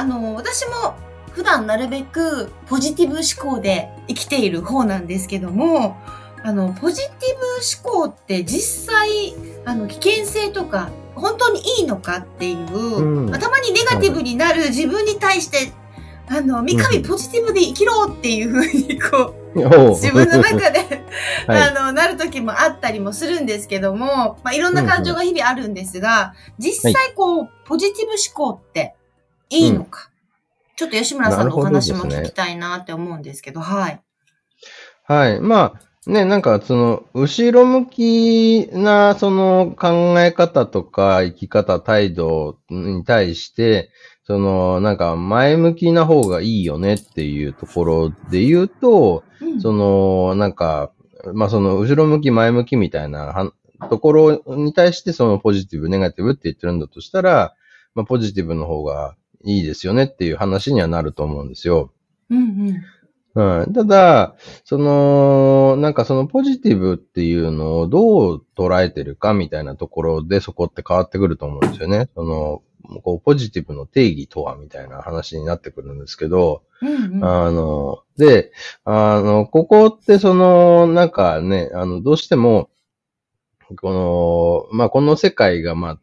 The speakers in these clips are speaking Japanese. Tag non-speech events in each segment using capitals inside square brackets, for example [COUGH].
あの私も普段なるべくポジティブ思考で生きている方なんですけども、あの、ポジティブ思考って実際、あの、危険性とか、本当にいいのかっていう、うん、まあ、たまにネガティブになる自分に対して、あの、三上ポジティブで生きろっていうふうに、こう、自分の中で [LAUGHS] あの、なる時もあったりもするんですけども、まあ、いろんな感情が日々あるんですが、実際こう、ポジティブ思考っていいのか、ちょっと吉村さんのお話も聞きたいなって思うんですけど、どはい。はい。まあ、ね、なんか、その、後ろ向きな、その、考え方とか、生き方、態度に対して、その、なんか、前向きな方がいいよねっていうところで言うと、うん、その、なんか、まあ、その、後ろ向き、前向きみたいなところに対して、その、ポジティブ、ネガティブって言ってるんだとしたら、まあ、ポジティブの方がいいですよねっていう話にはなると思うんですよ。うんうん。うん。ただ、その、なんかそのポジティブっていうのをどう捉えてるかみたいなところでそこって変わってくると思うんですよね。その、こう、ポジティブの定義とはみたいな話になってくるんですけど、うんうん、あの、で、あの、ここってその、なんかね、あの、どうしても、この、まあ、この世界が、まあ、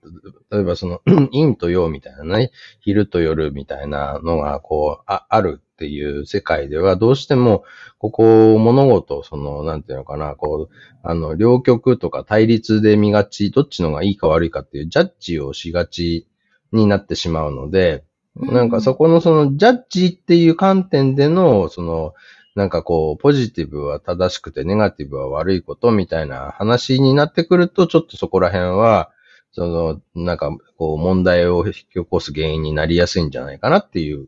例えばその、[CLEARS THROAT] 陰と陽みたいなね、昼と夜みたいなのが、こう、あ、あるっていう世界では、どうしても、ここ、物事、その、なんていうのかな、こう、あの、両極とか対立で見がち、どっちのがいいか悪いかっていうジャッジをしがちになってしまうので、なんかそこのそのジャッジっていう観点での、その、なんかこう、ポジティブは正しくてネガティブは悪いことみたいな話になってくると、ちょっとそこら辺は、その、なんか、こう、問題を引き起こす原因になりやすいんじゃないかなっていう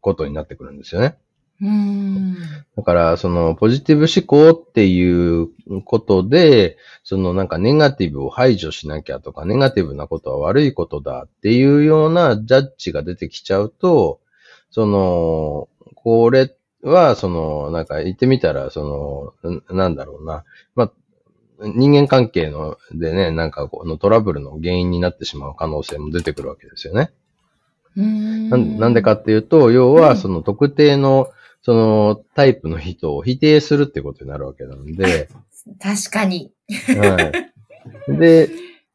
ことになってくるんですよね。うんだから、その、ポジティブ思考っていうことで、そのなんかネガティブを排除しなきゃとか、ネガティブなことは悪いことだっていうようなジャッジが出てきちゃうと、その、これは、その、なんか言ってみたら、その、なんだろうな。まあ、人間関係のでね、なんかこのトラブルの原因になってしまう可能性も出てくるわけですよね。んなんでかっていうと、要はその特定の、そのタイプの人を否定するってことになるわけなんで。[LAUGHS] 確かに。はい。で、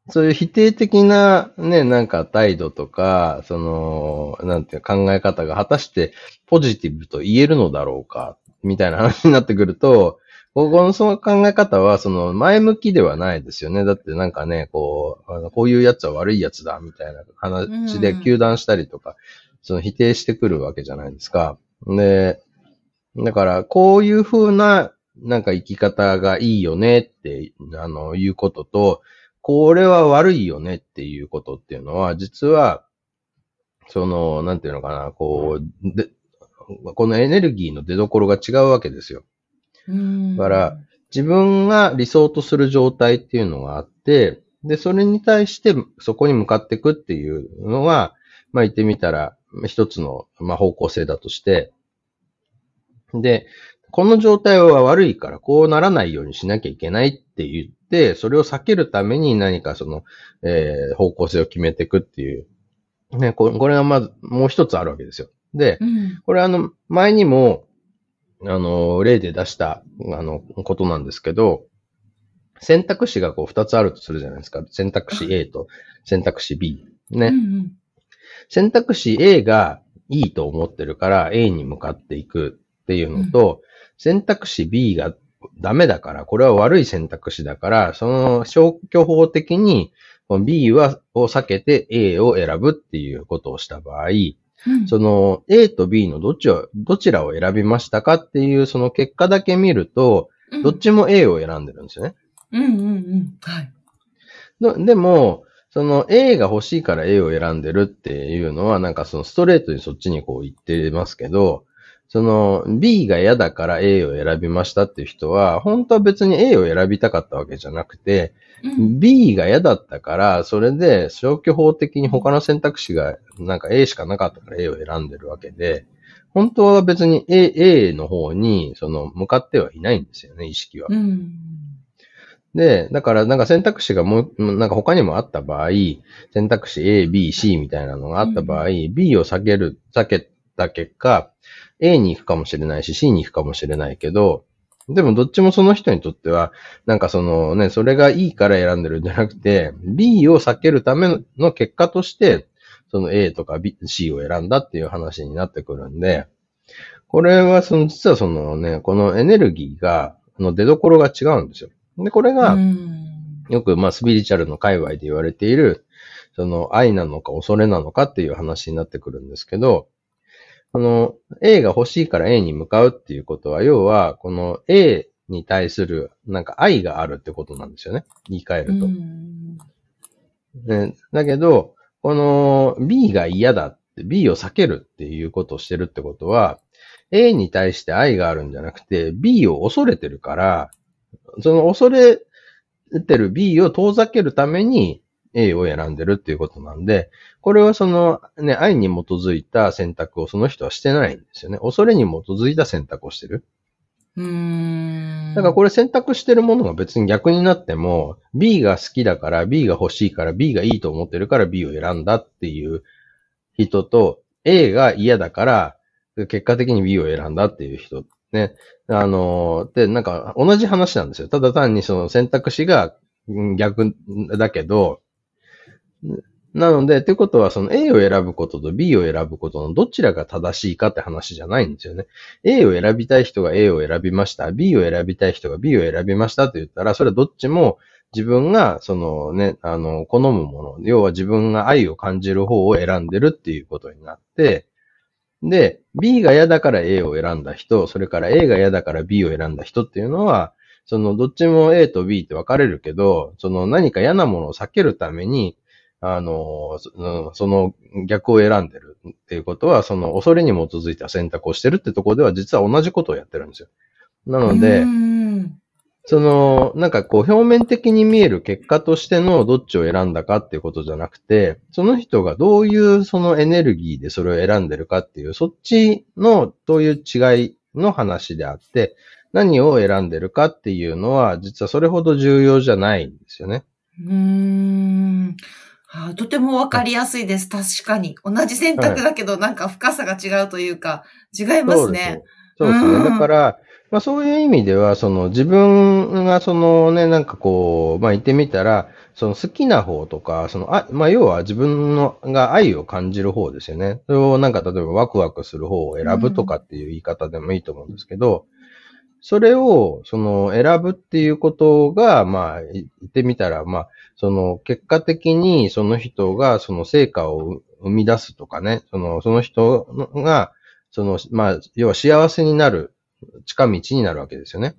そういう否定的なね、なんか態度とか、その、なんていう考え方が果たしてポジティブと言えるのだろうか、みたいな話になってくると、ここのその考え方は、その前向きではないですよね。だってなんかね、こう、あのこういうやつは悪いやつだ、みたいな話で糾弾したりとか、その否定してくるわけじゃないですか。で、だから、こういう風な、なんか生き方がいいよねって、あの、いうことと、これは悪いよねっていうことっていうのは、実は、その、なんていうのかな、こう、で、このエネルギーの出所が違うわけですよ。だから、自分が理想とする状態っていうのがあって、で、それに対してそこに向かっていくっていうのが、まあ言ってみたら、一つの、まあ、方向性だとして、で、この状態は悪いからこうならないようにしなきゃいけないって言っ、それを避けるために何かその、えー、方向性を決めていくっていう。ね、これがまず、もう一つあるわけですよ。で、うん、これあの、前にも、あの、例で出した、あの、ことなんですけど、選択肢がこう二つあるとするじゃないですか。選択肢 A と選択肢 B。ね。うんうん、選択肢 A がいいと思ってるから A に向かっていくっていうのと、うん、選択肢 B がダメだから、これは悪い選択肢だから、その消去法的に B は、を避けて A を選ぶっていうことをした場合、うん、その A と B のどっちを、どちらを選びましたかっていうその結果だけ見ると、どっちも A を選んでるんですよね。うんうんうん。はい。でも、その A が欲しいから A を選んでるっていうのは、なんかそのストレートにそっちにこう言ってますけど、その B が嫌だから A を選びましたっていう人は、本当は別に A を選びたかったわけじゃなくて、うん B が嫌だったから、それで消去法的に他の選択肢がなんか A しかなかったから A を選んでるわけで、本当は別に A, A の方にその向かってはいないんですよね、意識は。うん。で、だからなんか選択肢がもう、なんか他にもあった場合、選択肢 A、B、C みたいなのがあった場合、B を避ける、避けた結果、A に行くかもしれないし、C に行くかもしれないけど、でもどっちもその人にとっては、なんかそのね、それがいいから選んでるんじゃなくて、B を避けるための結果として、その A とか B、C を選んだっていう話になってくるんで、これはその、実はそのね、このエネルギーが、あの出所が違うんですよ。で、これが、うんよく、まあ、スピリチュアルの界隈で言われている、その、愛なのか恐れなのかっていう話になってくるんですけど、この、A が欲しいから A に向かうっていうことは、要は、この A に対する、なんか愛があるってことなんですよね。言い換えると。うんねだけど、この B が嫌だって、B を避けるっていうことをしてるってことは、A に対して愛があるんじゃなくて、B を恐れてるから、その恐れてる B を遠ざけるために A を選んでるっていうことなんで、これはそのね、愛に基づいた選択をその人はしてないんですよね。恐れに基づいた選択をしてる。うん。だからこれ選択してるものが別に逆になっても、B が好きだから、B が欲しいから、B がいいと思ってるから B を選んだっていう人と、A が嫌だから、結果的に B を選んだっていう人。ね。あの、で、なんか同じ話なんですよ。ただ単にその選択肢がうん逆だけど、なので、ってことは、その A を選ぶことと B を選ぶことのどちらが正しいかって話じゃないんですよね。A を選びたい人が A を選びました。B を選びたい人が B を選びましたって言ったら、それはどっちも自分が、そのね、あの、好むもの、要は自分が愛を感じる方を選んでるっていうことになって、で、B が嫌だから A を選んだ人、それから A が嫌だから B を選んだ人っていうのは、そのどっちも A と B って分かれるけど、その何か嫌なものを避けるために、あの、そその逆を選んでるっていうことは、その恐れに基づいた選択をしてるってところでは実は同じことをやってるんですよ。なので、うんその、なんかこう表面的に見える結果としてのどっちを選んだかっていうことじゃなくて、その人がどういうそのエネルギーでそれを選んでるかっていう、そっちのどういう違いの話であって、何を選んでるかっていうのは、実はそれほど重要じゃないんですよね。うーんとてもわかりやすいです。確かに。同じ選択だけど、なんか深さが違うというか、違いますね。そうですね。うんだから、まあそういう意味では、その自分がそのね、なんかこう、まあ言ってみたら、その好きな方とか、その、あ、まあ要は自分のが愛を感じる方ですよね。それをなんか例えばワクワクする方を選ぶとかっていう言い方でもいいと思うんですけど、それを、その選ぶっていうことが、まあ言ってみたら、まあ、その結果的にその人がその成果を生み出すとかね、その、その人が、その、まあ、要は幸せになる近道になるわけですよね。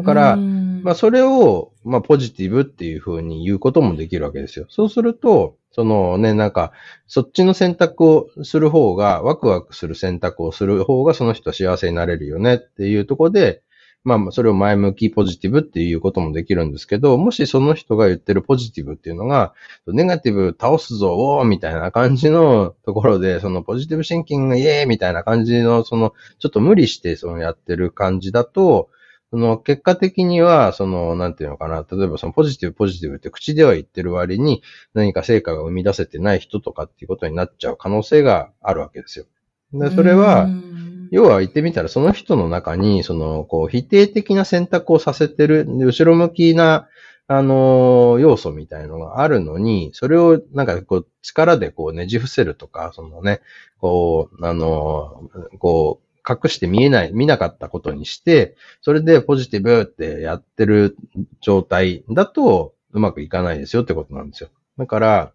だから、うんまあ、それを、まあ、ポジティブっていうふうに言うこともできるわけですよ。そうすると、そのね、なんか、そっちの選択をする方が、ワクワクする選択をする方が、その人は幸せになれるよねっていうところで、まあ、それを前向きポジティブっていうこともできるんですけど、もしその人が言ってるポジティブっていうのが、ネガティブ倒すぞ、おーみたいな感じのところで、そのポジティブシンキングイエーイみたいな感じの、その、ちょっと無理してそのやってる感じだと、その結果的には、その、なんていうのかな、例えばそのポジティブポジティブって口では言ってる割に何か成果が生み出せてない人とかっていうことになっちゃう可能性があるわけですよ。で、それは、うん要は言ってみたらその人の中に、その、こう、否定的な選択をさせてる、で後ろ向きな、あの要素みたいのがあるのに、それをなんかこう、力でこうねじ伏せるとか、そのね、こう、あのこう、隠して見えない、見なかったことにして、それでポジティブってやってる状態だと、うまくいかないですよってことなんですよ。だから、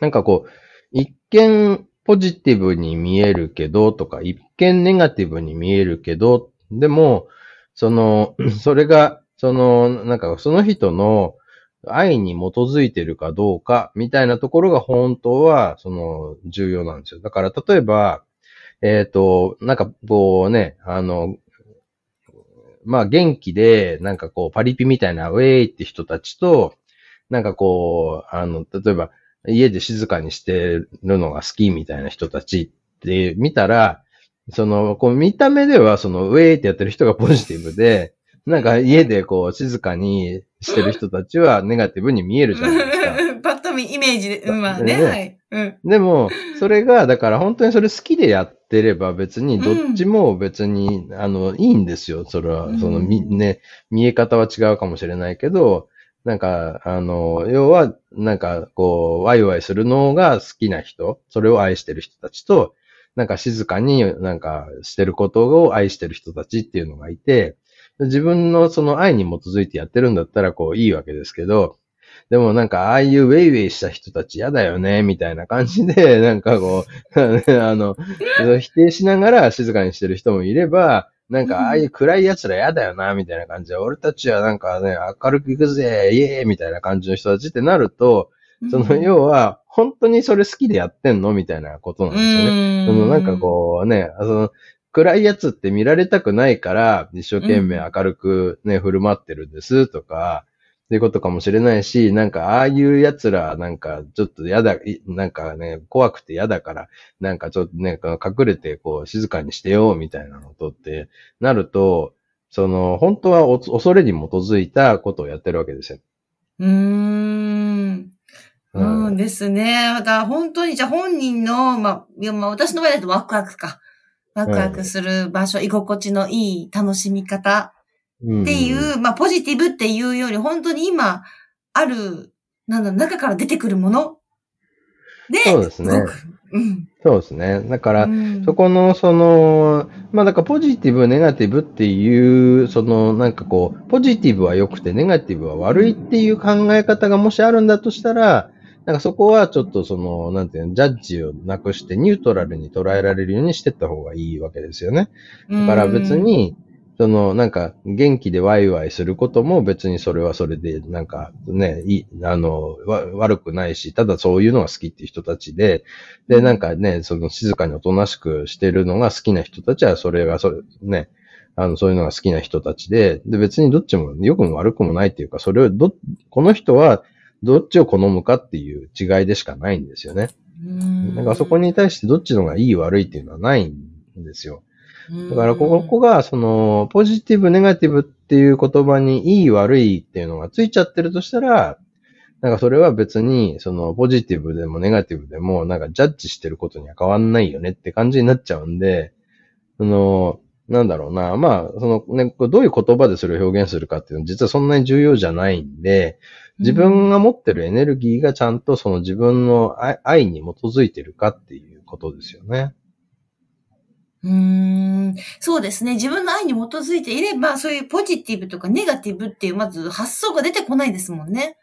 なんかこう、一見ポジティブに見えるけどとか、一見ネガティブに見えるけど、でも、その、[LAUGHS] それが、その、なんかその人の、愛に基づいてるかどうか、みたいなところが本当は、その、重要なんですよ。だから、例えば、えっ、と、なんか、こうね、あの、まあ、元気で、なんかこう、パリピみたいな、ウェイって人たちと、なんかこう、あの、例えば、家で静かにしてるのが好きみたいな人たちって見たら、その、こう見た目ではその、ウェイってやってる人がポジティブで、なんか家でこう静かにしてる人たちはネガティブに見えるじゃないですか。[LAUGHS] パッと見イメージで、うん、まあね、ねはい。うん。でも、それが、だから本当にそれ好きでやってれば別に、どっちも別に、あの、いいんですよ。それは、その、み、ね、見え方は違うかもしれないけど、なんか、あの、要は、なんか、こう、ワイワイするのが好きな人、それを愛してる人たちと、なんか静かになんかしてることを愛してる人たちっていうのがいて、自分のその愛に基づいてやってるんだったらこういいわけですけど、でもなんかああいうウェイウェイした人たち嫌だよね、みたいな感じで、[LAUGHS] なんかこう、[LAUGHS] あの、否定しながら静かにしてる人もいれば、なんか、ああいう暗い奴ら嫌だよな、みたいな感じで、俺たちはなんかね、明るく行くぜ、イエーイみたいな感じの人たちってなると、その、要は、本当にそれ好きでやってんの？みたいなことなんですよね。その、なんかこうね、その、暗いやつって見られたくないから、一生懸命明るくね、振る舞ってるんですとか、っていうことかもしれないし、なんか、ああいう奴ら、なんか、ちょっと嫌だ、なんかね、怖くて嫌だから、なんかちょっとね、隠れて、こう、静かにしてよ、みたいなのとってなると、その、本当は恐れに基づいたことをやってるわけですよ。うーん。うんですね。だから本当に、じゃあ本人の、まあ、いやまあ私の場合だとワクワクか。ワクワクする場所、居心地のいい楽しみ方っていう、まあ、ポジティブっていうより、本当に今、ある、なんだ、中から出てくるもの？で、そうですね。うん、そうですね。だから、うん、そこの、その、まあ、だからポジティブ、ネガティブっていう、その、なんかこう、ポジティブは良くて、ネガティブは悪いっていう考え方がもしあるんだとしたら、なんかそこはちょっとその、なんていうの、ジャッジをなくしてニュートラルに捉えられるようにしていった方がいいわけですよね。だから別に、その、なんか、元気でワイワイすることも別にそれはそれで、なんか、ね、い、あの、悪くないし、ただそういうのが好きっていう人たちで、で、なんかね、その静かにおとなしくしてるのが好きな人たちは、それが、それ、ね、あの、そういうのが好きな人たちで、で、別にどっちも良くも悪くもないっていうか、それをど、この人はどっちを好むかっていう違いでしかないんですよね。なんかそこに対してどっちのがいい悪いっていうのはないんですよ。だから、ここが、その、ポジティブ、ネガティブっていう言葉にいい悪いっていうのがついちゃってるとしたら、なんかそれは別に、その、ポジティブでもネガティブでも、なんかジャッジしてることには変わんないよねって感じになっちゃうんで、その、なんだろうな。まあ、そのね、どういう言葉でそれを表現するかっていうのは実はそんなに重要じゃないんで、自分が持ってるエネルギーがちゃんとその自分の愛に基づいてるかっていうことですよね。うーんそうですね。自分の愛に基づいていれば、そういうポジティブとかネガティブっていう、まず発想が出てこないですもんね。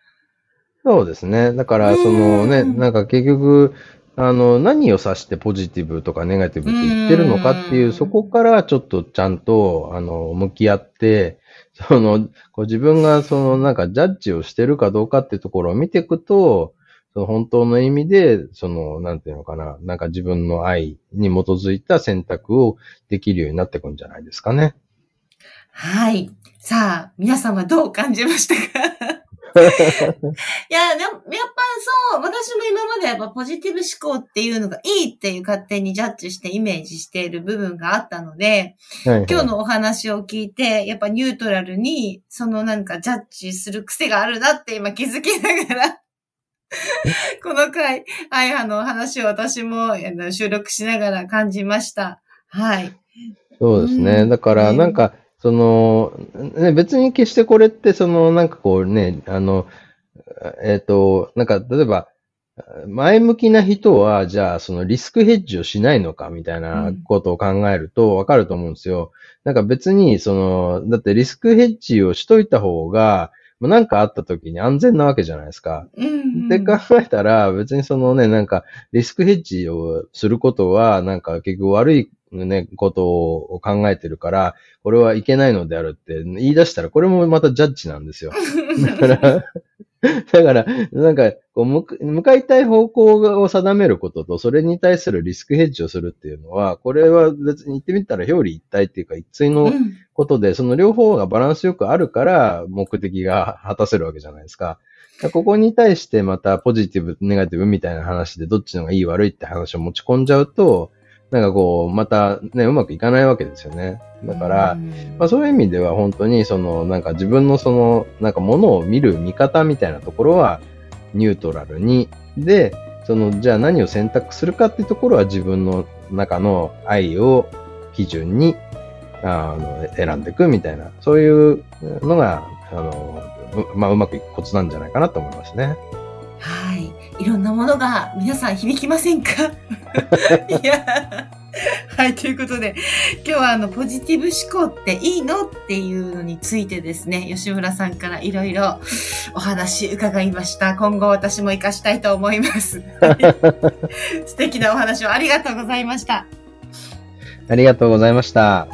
そうですね。だから、そのね、なんか結局、あの、何を指してポジティブとかネガティブって言ってるのかっていう、そこからちょっとちゃんと、あの、向き合って、その、こう自分がそのなんかジャッジをしてるかどうかっていうところを見ていくと、その本当の意味で、その、なんていうのかな、なんか自分の愛に基づいた選択をできるようになっていくんじゃないですかね。はい。さあ、皆さんはどう感じましたか？[LAUGHS] いや、でも、やっぱそう、私も今までやっぱポジティブ思考っていうのがいいっていう勝手にジャッジしてイメージしている部分があったので、はいはい、今日のお話を聞いて、やっぱニュートラルに、そのなんかジャッジする癖があるなって今気づきながら [LAUGHS] この回、はい、あの、話を私も収録しながら感じました。はい。そうですね。だから、なんか、その、ね、別に決してこれって、その、なんかこうね、あの、えっ、ー、と、なんか、例えば、前向きな人は、じゃあ、そのリスクヘッジをしないのかみたいなことを考えるとわかると思うんですよ。なんか別に、その、だってリスクヘッジをしといた方が、なんかあった時に安全なわけじゃないですか。うん、って考えたら、別にそのね、なんか、リスクヘッジをすることは、なんか結局悪いね、ことを考えてるから、これはいけないのであるって言い出したら、これもまたジャッジなんですよ。[LAUGHS] だから、[LAUGHS] だから、なんか、こう向か向かいたい方向を定めることと、それに対するリスクヘッジをするっていうのは、これは別に言ってみたら表裏一体っていうか一対うのん。ことで、その両方がバランスよくあるから、目的が果たせるわけじゃないですか。ここに対してまたポジティブ、ネガティブみたいな話でどっちの方がいい悪いって話を持ち込んじゃうと、なんかこう、またね、うまくいかないわけですよね。だから、うんまあそういう意味では本当にそのなんか自分のそのなんかものを見る見方みたいなところはニュートラルにでそのじゃあ何を選択するかっていうところは自分の中の愛を基準にあの選んでいくみたいなそういうのがあのう,、まあ、うまくいくコツなんじゃないかなと思いますね。はい。いろんなものが皆さん響きませんか？[LAUGHS] いや。はい。ということで、今日はあの、ポジティブ思考っていいの？っていうのについてですね、吉村さんからいろいろお話伺いました。今後私も活かしたいと思います。[LAUGHS] はい素敵なお話をありがとうございました。ありがとうございました。